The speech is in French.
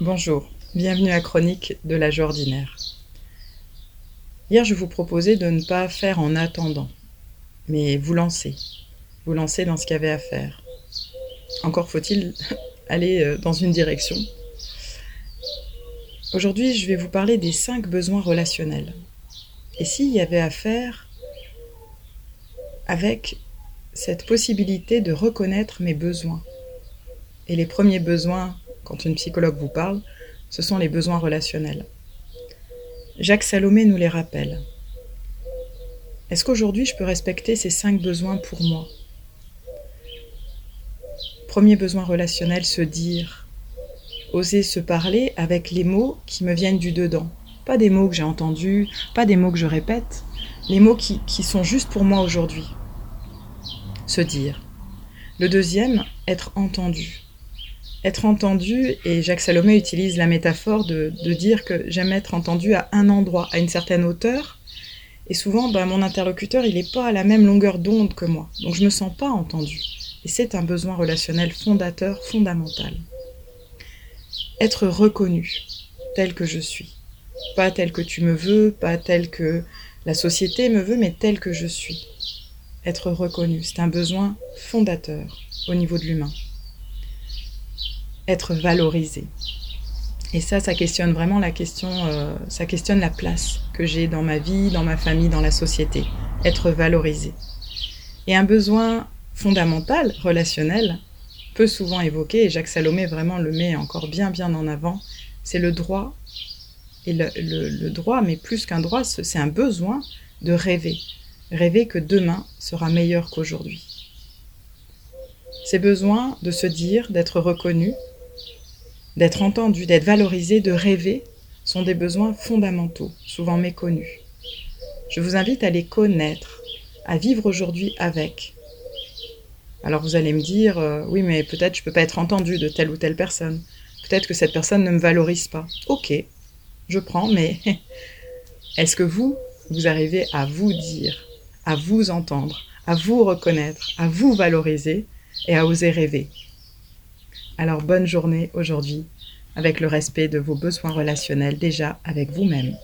Bonjour, bienvenue à Chronique de l'âge ordinaire. Hier, je vous proposais de ne pas faire en attendant, mais vous lancer. Vous lancer dans ce qu'il y avait à faire. Encore faut-il aller euh, dans une direction. Aujourd'hui, je vais vous parler des cinq besoins relationnels. Et s'il y avait à faire avec cette possibilité de reconnaître mes besoins. Et les premiers besoins quand une psychologue vous parle, ce sont les besoins relationnels. Jacques Salomé nous les rappelle. Est-ce qu'aujourd'hui je peux respecter ces cinq besoins pour moi? Premier besoin relationnel, se dire. Oser se parler avec les mots qui me viennent du dedans. Pas des mots que j'ai entendus, pas des mots que je répète, les mots qui, sont juste pour moi aujourd'hui. Se dire. Le deuxième, être entendu être entendu, et Jacques Salomé utilise la métaphore de, dire que j'aime être entendu à un endroit, à une certaine hauteur, et souvent ben, mon interlocuteur il n'est pas à la même longueur d'onde que moi, donc je ne me sens pas entendu. Et c'est un besoin relationnel fondateur, fondamental. Être reconnu tel que je suis. Pas tel que tu me veux, pas tel que la société me veut, mais tel que je suis. Être reconnu, c'est un besoin fondateur au niveau de l'humain être valorisé. Et ça, ça questionne vraiment la question, euh, ça questionne la place que j'ai dans ma vie, dans ma famille, dans la société. Être valorisé. Et un besoin fondamental, relationnel, peu souvent évoqué, et Jacques Salomé vraiment le met encore bien bien en avant, c'est le droit. Et le, le droit, mais plus qu'un droit, c'est un besoin de rêver. Rêver que demain sera meilleur qu'aujourd'hui. C'est besoin de se dire, d'être reconnu, d'être entendu, d'être valorisé, de rêver, sont des besoins fondamentaux, souvent méconnus. Je vous invite à les connaître, à vivre aujourd'hui avec. Alors vous allez me dire, euh, oui mais peut-être je ne peux pas être entendu de telle ou telle personne. Peut-être que cette personne ne me valorise pas. Ok, je prends, mais est-ce que vous, vous arrivez à vous dire, à vous entendre, à vous reconnaître, à vous valoriser et à oser rêver? Alors bonne journée aujourd'hui avec le respect de vos besoins relationnels déjà avec vous-même.